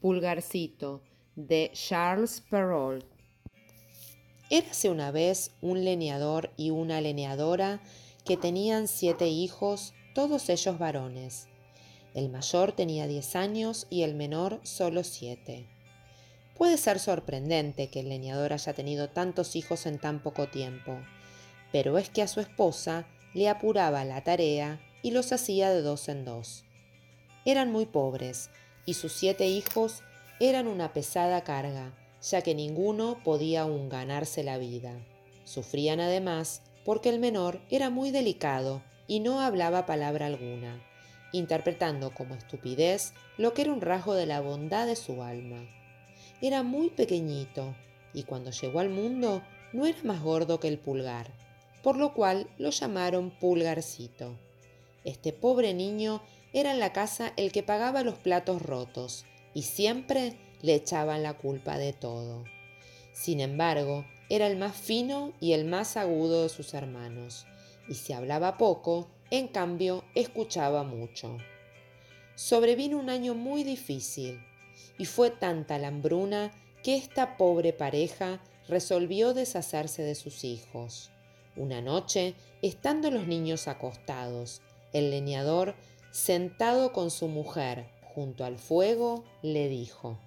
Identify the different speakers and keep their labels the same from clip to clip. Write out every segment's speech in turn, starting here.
Speaker 1: Pulgarcito de Charles Perrault. Érase una vez un leñador y una leñadora que tenían siete hijos, todos ellos varones. El mayor tenía diez años y el menor solo siete. Puede ser sorprendente que el leñador haya tenido tantos hijos en tan poco tiempo, pero es que a su esposa le apuraba la tarea y los hacía de dos en dos. Eran muy pobres y sus siete hijos eran una pesada carga, ya que ninguno podía aún ganarse la vida. Sufrían además porque el menor era muy delicado y no hablaba palabra alguna, interpretando como estupidez lo que era un rasgo de la bondad de su alma. Era muy pequeñito y cuando llegó al mundo no era más gordo que el pulgar, por lo cual lo llamaron pulgarcito. Este pobre niño era en la casa el que pagaba los platos rotos y siempre le echaban la culpa de todo. Sin embargo, era el más fino y el más agudo de sus hermanos, y si hablaba poco, en cambio, escuchaba mucho. Sobrevino un año muy difícil, y fue tanta la hambruna que esta pobre pareja resolvió deshacerse de sus hijos. Una noche, estando los niños acostados, el leñador Sentado con su mujer junto al fuego, le dijo,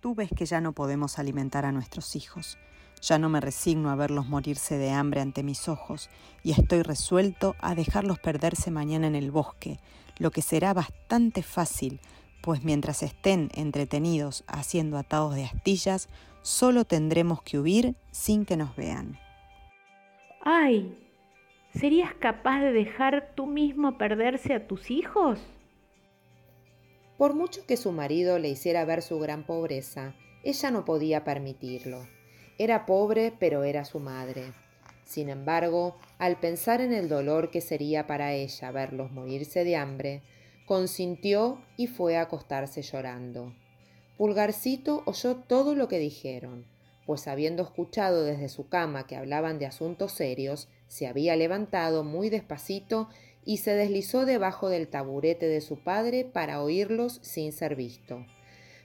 Speaker 2: Tú ves que ya no podemos alimentar a nuestros hijos. Ya no me resigno a verlos morirse de hambre ante mis ojos y estoy resuelto a dejarlos perderse mañana en el bosque, lo que será bastante fácil, pues mientras estén entretenidos haciendo atados de astillas, solo tendremos que huir sin que nos vean.
Speaker 3: ¡Ay! ¿Serías capaz de dejar tú mismo perderse a tus hijos?
Speaker 1: Por mucho que su marido le hiciera ver su gran pobreza, ella no podía permitirlo. Era pobre, pero era su madre. Sin embargo, al pensar en el dolor que sería para ella verlos morirse de hambre, consintió y fue a acostarse llorando. Pulgarcito oyó todo lo que dijeron, pues habiendo escuchado desde su cama que hablaban de asuntos serios, se había levantado muy despacito y se deslizó debajo del taburete de su padre para oírlos sin ser visto.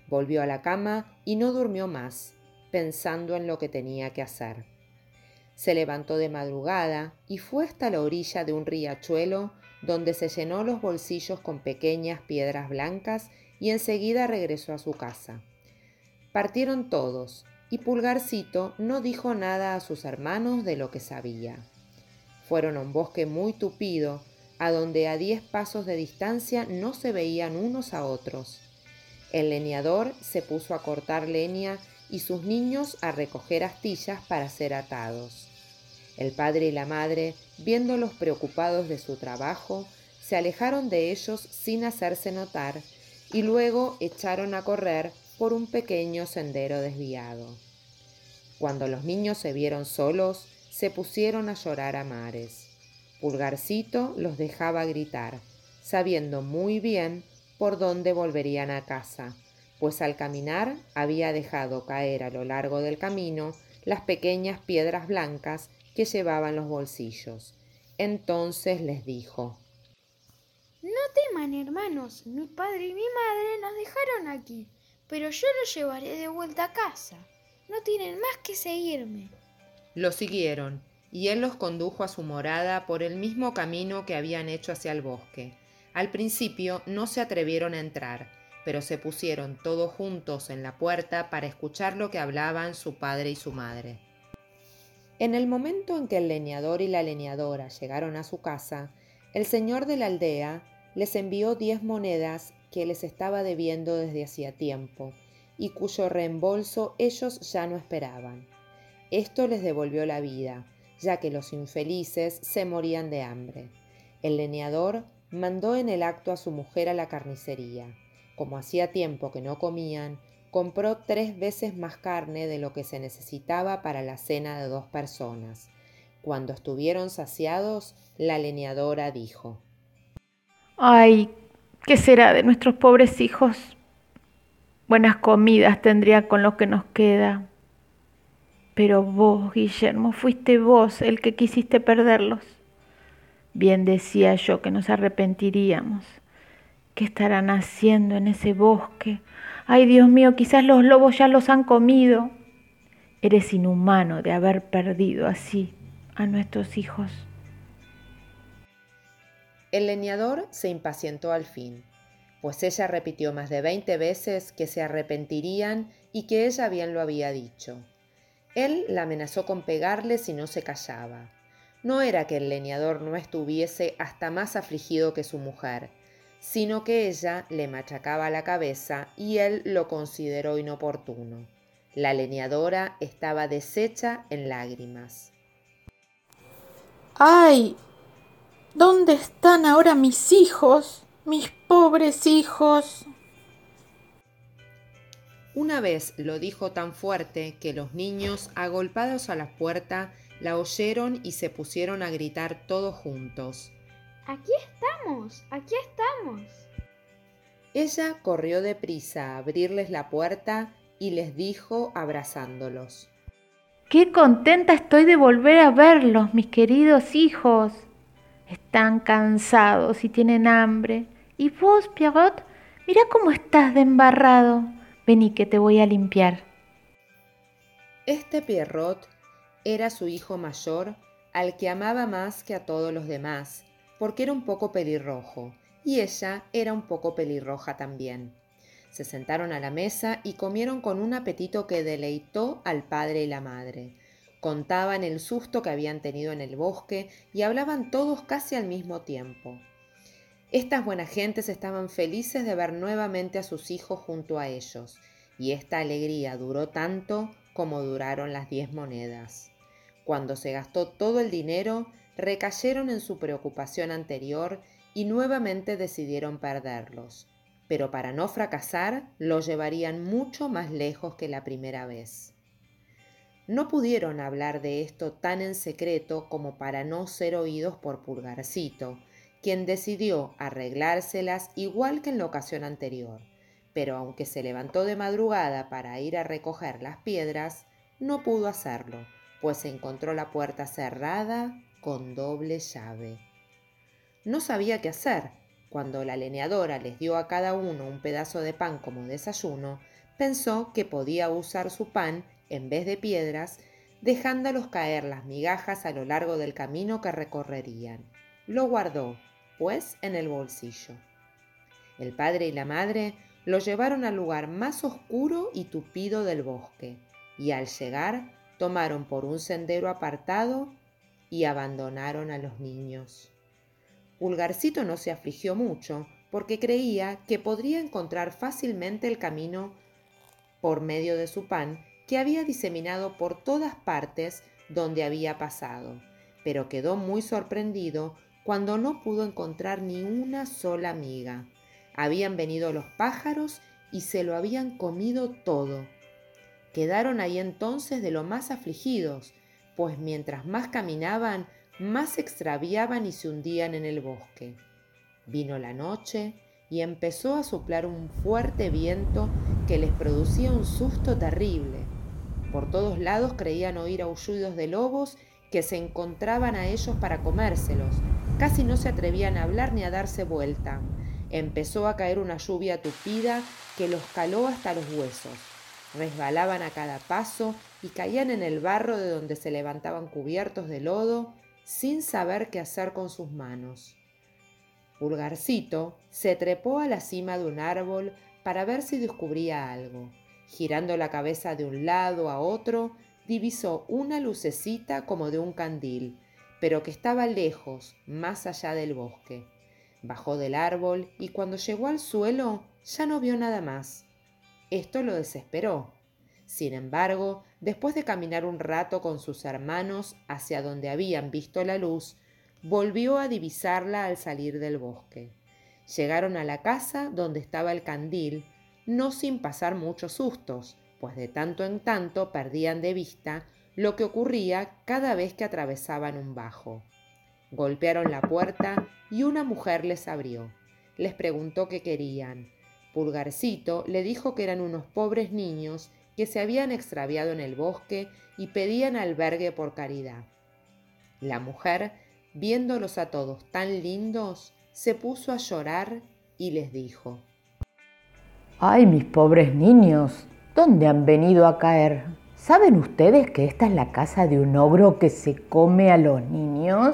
Speaker 1: Volvió a la cama y no durmió más, pensando en lo que tenía que hacer. Se levantó de madrugada y fue hasta la orilla de un riachuelo donde se llenó los bolsillos con pequeñas piedras blancas y enseguida regresó a su casa. Partieron todos, y Pulgarcito no dijo nada a sus hermanos de lo que sabía. Fueron a un bosque muy tupido, a donde a diez pasos de distancia no se veían unos a otros. El leñador se puso a cortar leña y sus niños a recoger astillas para ser atados. El padre y la madre, viéndolos preocupados de su trabajo, se alejaron de ellos sin hacerse notar y luego echaron a correr por un pequeño sendero desviado. Cuando los niños se vieron solos, se pusieron a llorar a mares. Pulgarcito los dejaba gritar, sabiendo muy bien por dónde volverían a casa, pues al caminar había dejado caer a lo largo del camino las pequeñas piedras blancas que llevaban los bolsillos. Entonces les dijo,
Speaker 4: No teman, hermanos, mi padre y mi madre nos dejaron aquí, pero yo los llevaré de vuelta a casa. No tienen más que seguirme.
Speaker 1: Lo siguieron, y él los condujo a su morada por el mismo camino que habían hecho hacia el bosque. Al principio no se atrevieron a entrar, pero se pusieron todos juntos en la puerta para escuchar lo que hablaban su padre y su madre. En el momento en que el leñador y la leñadora llegaron a su casa, el señor de la aldea les envió diez monedas que les estaba debiendo desde hacía tiempo y cuyo reembolso ellos ya no esperaban. Esto les devolvió la vida, ya que los infelices se morían de hambre. El leñador mandó en el acto a su mujer a la carnicería. Como hacía tiempo que no comían, compró tres veces más carne de lo que se necesitaba para la cena de dos personas. Cuando estuvieron saciados, la leñadora dijo,
Speaker 3: Ay, ¿qué será de nuestros pobres hijos? Buenas comidas tendría con lo que nos queda. Pero vos, Guillermo, fuiste vos el que quisiste perderlos. Bien decía yo que nos arrepentiríamos. ¿Qué estarán haciendo en ese bosque? Ay, Dios mío, quizás los lobos ya los han comido. Eres inhumano de haber perdido así a nuestros hijos.
Speaker 1: El leñador se impacientó al fin, pues ella repitió más de veinte veces que se arrepentirían y que ella bien lo había dicho. Él la amenazó con pegarle si no se callaba. No era que el leñador no estuviese hasta más afligido que su mujer, sino que ella le machacaba la cabeza y él lo consideró inoportuno. La leñadora estaba deshecha en lágrimas.
Speaker 3: ¡Ay! ¿Dónde están ahora mis hijos? Mis pobres hijos.
Speaker 1: Una vez lo dijo tan fuerte que los niños, agolpados a la puerta, la oyeron y se pusieron a gritar todos juntos.
Speaker 4: Aquí estamos, aquí estamos.
Speaker 1: Ella corrió deprisa a abrirles la puerta y les dijo abrazándolos.
Speaker 3: Qué contenta estoy de volver a verlos, mis queridos hijos. Están cansados y tienen hambre. ¿Y vos, Pierrot? Mira cómo estás de embarrado. Vení que te voy a limpiar.
Speaker 1: Este Pierrot era su hijo mayor, al que amaba más que a todos los demás, porque era un poco pelirrojo, y ella era un poco pelirroja también. Se sentaron a la mesa y comieron con un apetito que deleitó al padre y la madre. Contaban el susto que habían tenido en el bosque y hablaban todos casi al mismo tiempo. Estas buenas gentes estaban felices de ver nuevamente a sus hijos junto a ellos, y esta alegría duró tanto como duraron las diez monedas. Cuando se gastó todo el dinero, recayeron en su preocupación anterior y nuevamente decidieron perderlos, pero para no fracasar los llevarían mucho más lejos que la primera vez. No pudieron hablar de esto tan en secreto como para no ser oídos por Pulgarcito, quien decidió arreglárselas igual que en la ocasión anterior, pero aunque se levantó de madrugada para ir a recoger las piedras, no pudo hacerlo, pues encontró la puerta cerrada con doble llave. No sabía qué hacer. Cuando la leñadora les dio a cada uno un pedazo de pan como desayuno, pensó que podía usar su pan en vez de piedras, dejándolos caer las migajas a lo largo del camino que recorrerían. Lo guardó pues en el bolsillo. El padre y la madre lo llevaron al lugar más oscuro y tupido del bosque, y al llegar tomaron por un sendero apartado y abandonaron a los niños. Pulgarcito no se afligió mucho, porque creía que podría encontrar fácilmente el camino por medio de su pan que había diseminado por todas partes donde había pasado, pero quedó muy sorprendido cuando no pudo encontrar ni una sola miga. Habían venido los pájaros y se lo habían comido todo. Quedaron ahí entonces de lo más afligidos, pues mientras más caminaban, más se extraviaban y se hundían en el bosque. Vino la noche y empezó a soplar un fuerte viento que les producía un susto terrible. Por todos lados creían oír aullidos de lobos que se encontraban a ellos para comérselos, Casi no se atrevían a hablar ni a darse vuelta. Empezó a caer una lluvia tupida que los caló hasta los huesos. Resbalaban a cada paso y caían en el barro de donde se levantaban cubiertos de lodo sin saber qué hacer con sus manos. Pulgarcito se trepó a la cima de un árbol para ver si descubría algo. Girando la cabeza de un lado a otro, divisó una lucecita como de un candil pero que estaba lejos, más allá del bosque. Bajó del árbol y cuando llegó al suelo ya no vio nada más. Esto lo desesperó. Sin embargo, después de caminar un rato con sus hermanos hacia donde habían visto la luz, volvió a divisarla al salir del bosque. Llegaron a la casa donde estaba el candil, no sin pasar muchos sustos, pues de tanto en tanto perdían de vista lo que ocurría cada vez que atravesaban un bajo. Golpearon la puerta y una mujer les abrió. Les preguntó qué querían. Pulgarcito le dijo que eran unos pobres niños que se habían extraviado en el bosque y pedían albergue por caridad. La mujer, viéndolos a todos tan lindos, se puso a llorar y les dijo,
Speaker 5: ¡Ay, mis pobres niños! ¿Dónde han venido a caer? ¿Saben ustedes que esta es la casa de un ogro que se come a los niños?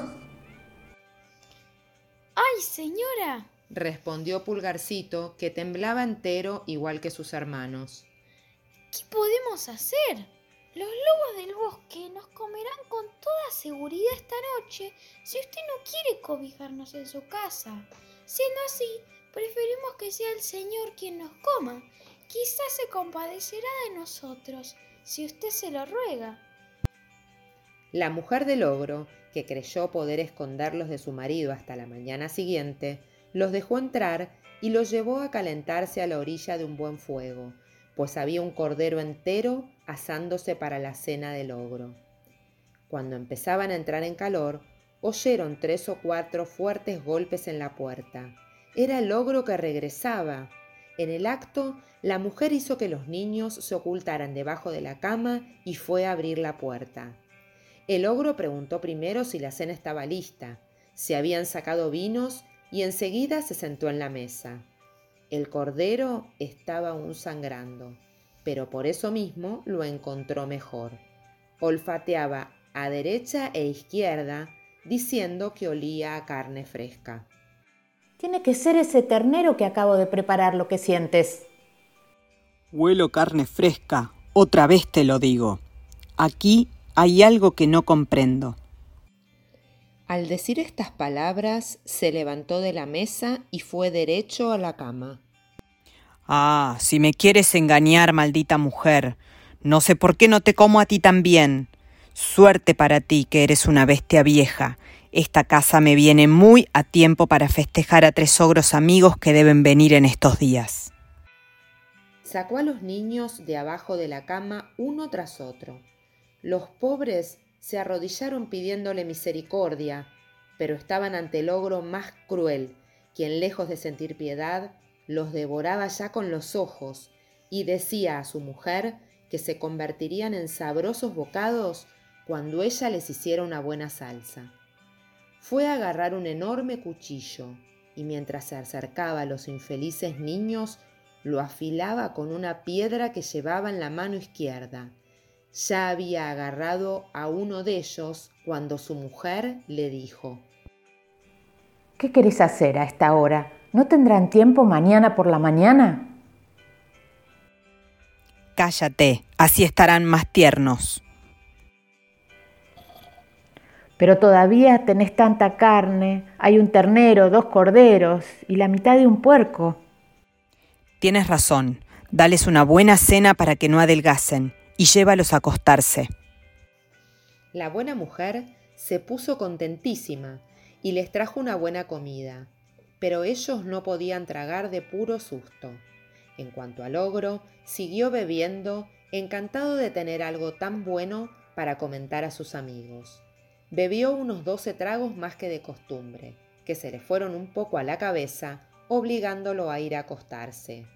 Speaker 4: ¡Ay, señora!
Speaker 1: respondió Pulgarcito, que temblaba entero igual que sus hermanos.
Speaker 4: ¿Qué podemos hacer? Los lobos del bosque nos comerán con toda seguridad esta noche si usted no quiere cobijarnos en su casa. Siendo así, preferimos que sea el Señor quien nos coma. Quizás se compadecerá de nosotros si usted se lo ruega.
Speaker 1: La mujer del ogro, que creyó poder esconderlos de su marido hasta la mañana siguiente, los dejó entrar y los llevó a calentarse a la orilla de un buen fuego, pues había un cordero entero asándose para la cena del ogro. Cuando empezaban a entrar en calor, oyeron tres o cuatro fuertes golpes en la puerta. Era el ogro que regresaba. En el acto, la mujer hizo que los niños se ocultaran debajo de la cama y fue a abrir la puerta. El ogro preguntó primero si la cena estaba lista, si habían sacado vinos y enseguida se sentó en la mesa. El cordero estaba aún sangrando, pero por eso mismo lo encontró mejor. Olfateaba a derecha e izquierda, diciendo que olía a carne fresca.
Speaker 5: Tiene que ser ese ternero que acabo de preparar lo que sientes.
Speaker 2: Huelo carne fresca, otra vez te lo digo. Aquí hay algo que no comprendo.
Speaker 1: Al decir estas palabras, se levantó de la mesa y fue derecho a la cama.
Speaker 2: Ah, si me quieres engañar, maldita mujer, no sé por qué no te como a ti también. Suerte para ti que eres una bestia vieja. Esta casa me viene muy a tiempo para festejar a tres ogros amigos que deben venir en estos días.
Speaker 1: Sacó a los niños de abajo de la cama uno tras otro. Los pobres se arrodillaron pidiéndole misericordia, pero estaban ante el ogro más cruel, quien lejos de sentir piedad, los devoraba ya con los ojos, y decía a su mujer que se convertirían en sabrosos bocados cuando ella les hiciera una buena salsa. Fue a agarrar un enorme cuchillo, y mientras se acercaba a los infelices niños, lo afilaba con una piedra que llevaba en la mano izquierda, ya había agarrado a uno de ellos cuando su mujer le dijo,
Speaker 5: ¿Qué querés hacer a esta hora? ¿No tendrán tiempo mañana por la mañana?
Speaker 2: Cállate, así estarán más tiernos.
Speaker 5: Pero todavía tenés tanta carne, hay un ternero, dos corderos y la mitad de un puerco.
Speaker 2: Tienes razón, dales una buena cena para que no adelgacen y llévalos a acostarse.
Speaker 1: La buena mujer se puso contentísima y les trajo una buena comida, pero ellos no podían tragar de puro susto. En cuanto al ogro, siguió bebiendo, encantado de tener algo tan bueno para comentar a sus amigos. Bebió unos doce tragos más que de costumbre, que se le fueron un poco a la cabeza, obligándolo a ir a acostarse.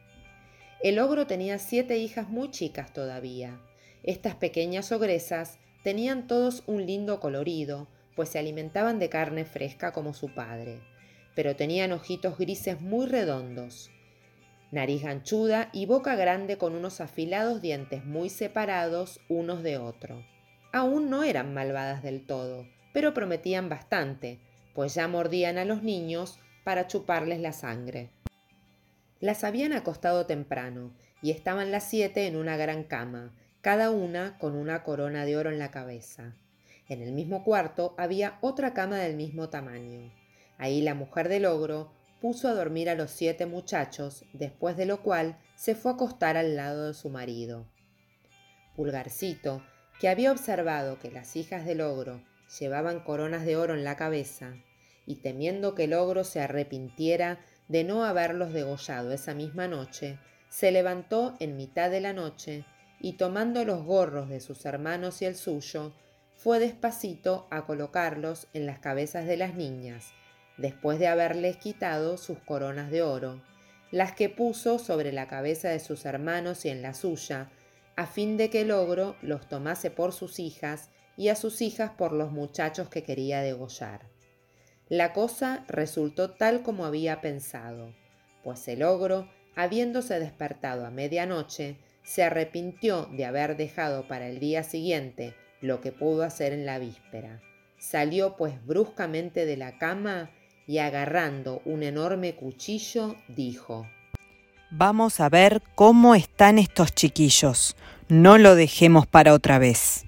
Speaker 1: El ogro tenía siete hijas muy chicas todavía, estas pequeñas ogresas tenían todos un lindo colorido, pues se alimentaban de carne fresca como su padre, pero tenían ojitos grises muy redondos, nariz ganchuda y boca grande con unos afilados dientes muy separados unos de otro. Aún no eran malvadas del todo, pero prometían bastante, pues ya mordían a los niños para chuparles la sangre. Las habían acostado temprano y estaban las siete en una gran cama, cada una con una corona de oro en la cabeza. En el mismo cuarto había otra cama del mismo tamaño. Ahí la mujer del ogro puso a dormir a los siete muchachos, después de lo cual se fue a acostar al lado de su marido. Pulgarcito, que había observado que las hijas del ogro llevaban coronas de oro en la cabeza, y temiendo que el ogro se arrepintiera de no haberlos degollado esa misma noche, se levantó en mitad de la noche y tomando los gorros de sus hermanos y el suyo, fue despacito a colocarlos en las cabezas de las niñas, después de haberles quitado sus coronas de oro, las que puso sobre la cabeza de sus hermanos y en la suya, a fin de que el ogro los tomase por sus hijas y a sus hijas por los muchachos que quería degollar. La cosa resultó tal como había pensado, pues el ogro, habiéndose despertado a medianoche, se arrepintió de haber dejado para el día siguiente lo que pudo hacer en la víspera. Salió pues bruscamente de la cama y agarrando un enorme cuchillo, dijo,
Speaker 2: Vamos a ver cómo están estos chiquillos. No lo dejemos para otra vez.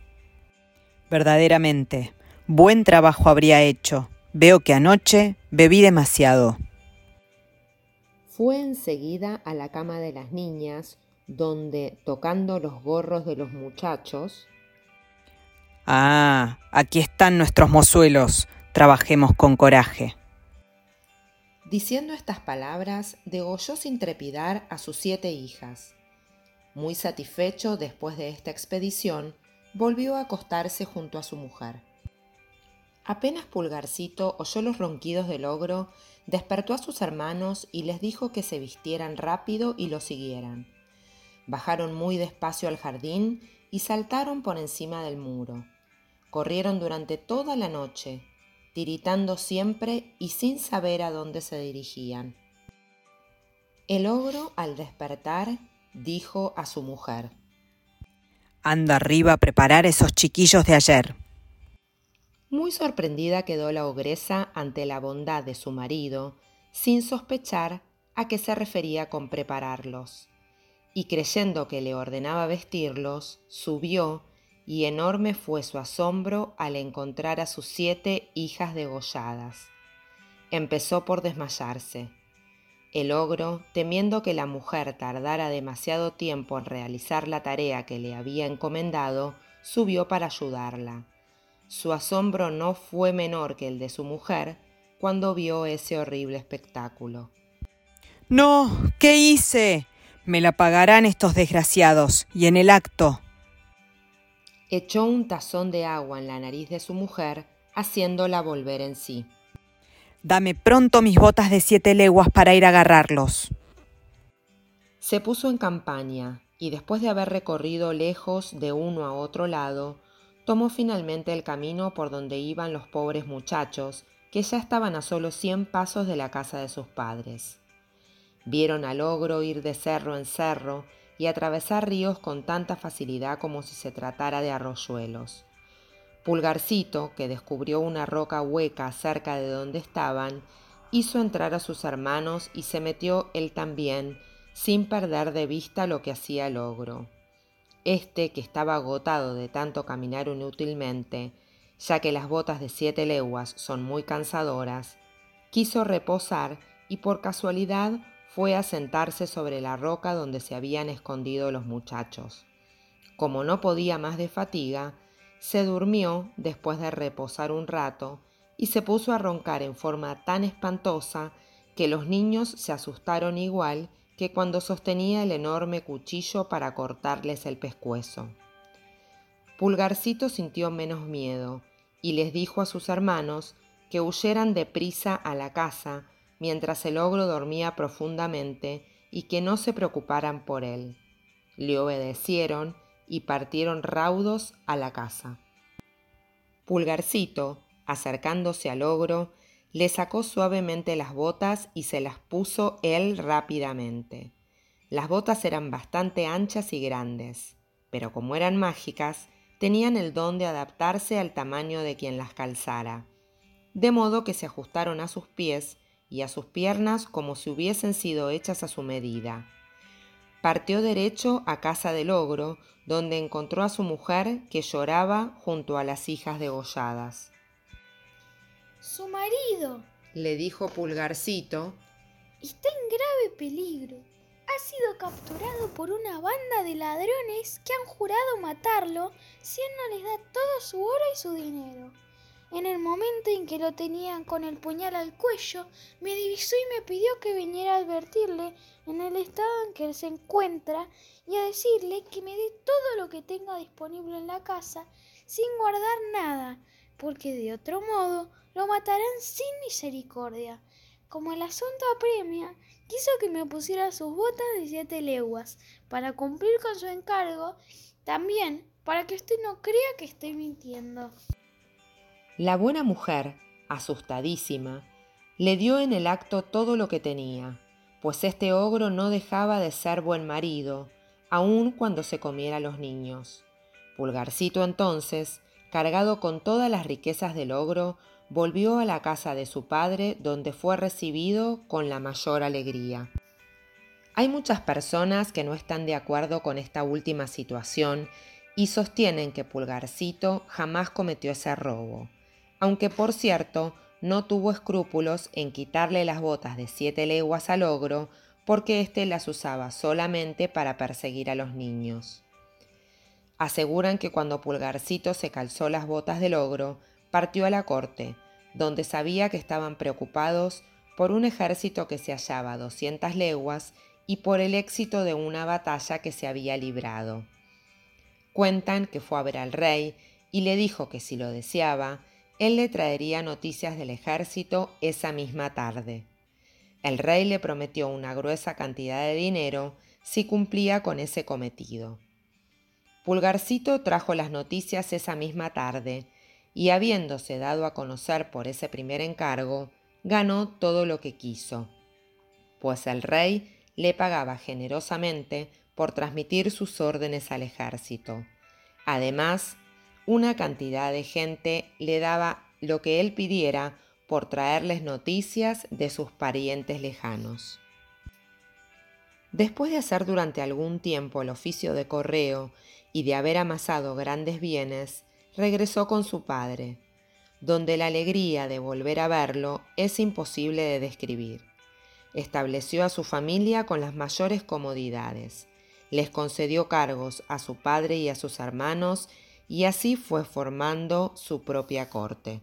Speaker 2: Verdaderamente, buen trabajo habría hecho. Veo que anoche bebí demasiado.
Speaker 1: Fue enseguida a la cama de las niñas, donde, tocando los gorros de los muchachos,
Speaker 2: Ah, aquí están nuestros mozuelos. Trabajemos con coraje.
Speaker 1: Diciendo estas palabras, degolló sin trepidar a sus siete hijas. Muy satisfecho después de esta expedición, volvió a acostarse junto a su mujer. Apenas Pulgarcito oyó los ronquidos del ogro, despertó a sus hermanos y les dijo que se vistieran rápido y lo siguieran. Bajaron muy despacio al jardín y saltaron por encima del muro. Corrieron durante toda la noche, tiritando siempre y sin saber a dónde se dirigían. El ogro, al despertar, dijo a su mujer,
Speaker 2: Anda arriba a preparar esos chiquillos de ayer.
Speaker 1: Muy sorprendida quedó la ogresa ante la bondad de su marido, sin sospechar a qué se refería con prepararlos, y creyendo que le ordenaba vestirlos, subió, y enorme fue su asombro al encontrar a sus siete hijas degolladas. Empezó por desmayarse. El ogro, temiendo que la mujer tardara demasiado tiempo en realizar la tarea que le había encomendado, subió para ayudarla su asombro no fue menor que el de su mujer cuando vio ese horrible espectáculo.
Speaker 2: No, ¿qué hice? Me la pagarán estos desgraciados, y en el acto.
Speaker 1: Echó un tazón de agua en la nariz de su mujer, haciéndola volver en sí.
Speaker 2: Dame pronto mis botas de siete leguas para ir a agarrarlos.
Speaker 1: Se puso en campaña, y después de haber recorrido lejos de uno a otro lado, tomó finalmente el camino por donde iban los pobres muchachos, que ya estaban a solo cien pasos de la casa de sus padres. Vieron al ogro ir de cerro en cerro y atravesar ríos con tanta facilidad como si se tratara de arroyuelos. Pulgarcito, que descubrió una roca hueca cerca de donde estaban, hizo entrar a sus hermanos y se metió él también, sin perder de vista lo que hacía el ogro. Este, que estaba agotado de tanto caminar inútilmente, ya que las botas de siete leguas son muy cansadoras, quiso reposar y por casualidad fue a sentarse sobre la roca donde se habían escondido los muchachos. Como no podía más de fatiga, se durmió después de reposar un rato y se puso a roncar en forma tan espantosa que los niños se asustaron igual que cuando sostenía el enorme cuchillo para cortarles el pescuezo. Pulgarcito sintió menos miedo y les dijo a sus hermanos que huyeran deprisa a la casa mientras el ogro dormía profundamente y que no se preocuparan por él. Le obedecieron y partieron raudos a la casa. Pulgarcito, acercándose al ogro, le sacó suavemente las botas y se las puso él rápidamente. Las botas eran bastante anchas y grandes, pero como eran mágicas, tenían el don de adaptarse al tamaño de quien las calzara, de modo que se ajustaron a sus pies y a sus piernas como si hubiesen sido hechas a su medida. Partió derecho a casa del ogro, donde encontró a su mujer que lloraba junto a las hijas degolladas.
Speaker 4: Su marido,
Speaker 1: le dijo Pulgarcito,
Speaker 4: está en grave peligro. Ha sido capturado por una banda de ladrones que han jurado matarlo si él no les da todo su oro y su dinero. En el momento en que lo tenían con el puñal al cuello, me divisó y me pidió que viniera a advertirle en el estado en que él se encuentra y a decirle que me dé todo lo que tenga disponible en la casa sin guardar nada, porque de otro modo lo matarán sin misericordia. Como el asunto apremia, quiso que me pusiera sus botas de siete leguas para cumplir con su encargo, también para que usted no crea que estoy mintiendo.
Speaker 1: La buena mujer, asustadísima, le dio en el acto todo lo que tenía, pues este ogro no dejaba de ser buen marido, aun cuando se comiera a los niños. Pulgarcito entonces, cargado con todas las riquezas del ogro, volvió a la casa de su padre donde fue recibido con la mayor alegría. Hay muchas personas que no están de acuerdo con esta última situación y sostienen que Pulgarcito jamás cometió ese robo, aunque por cierto no tuvo escrúpulos en quitarle las botas de siete leguas al ogro porque éste las usaba solamente para perseguir a los niños. Aseguran que cuando Pulgarcito se calzó las botas del ogro, partió a la corte, donde sabía que estaban preocupados por un ejército que se hallaba a 200 leguas y por el éxito de una batalla que se había librado. Cuentan que fue a ver al rey y le dijo que si lo deseaba, él le traería noticias del ejército esa misma tarde. El rey le prometió una gruesa cantidad de dinero si cumplía con ese cometido. Pulgarcito trajo las noticias esa misma tarde y habiéndose dado a conocer por ese primer encargo, ganó todo lo que quiso, pues el rey le pagaba generosamente por transmitir sus órdenes al ejército. Además, una cantidad de gente le daba lo que él pidiera por traerles noticias de sus parientes lejanos. Después de hacer durante algún tiempo el oficio de correo y de haber amasado grandes bienes, regresó con su padre, donde la alegría de volver a verlo es imposible de describir. Estableció a su familia con las mayores comodidades, les concedió cargos a su padre y a sus hermanos y así fue formando su propia corte.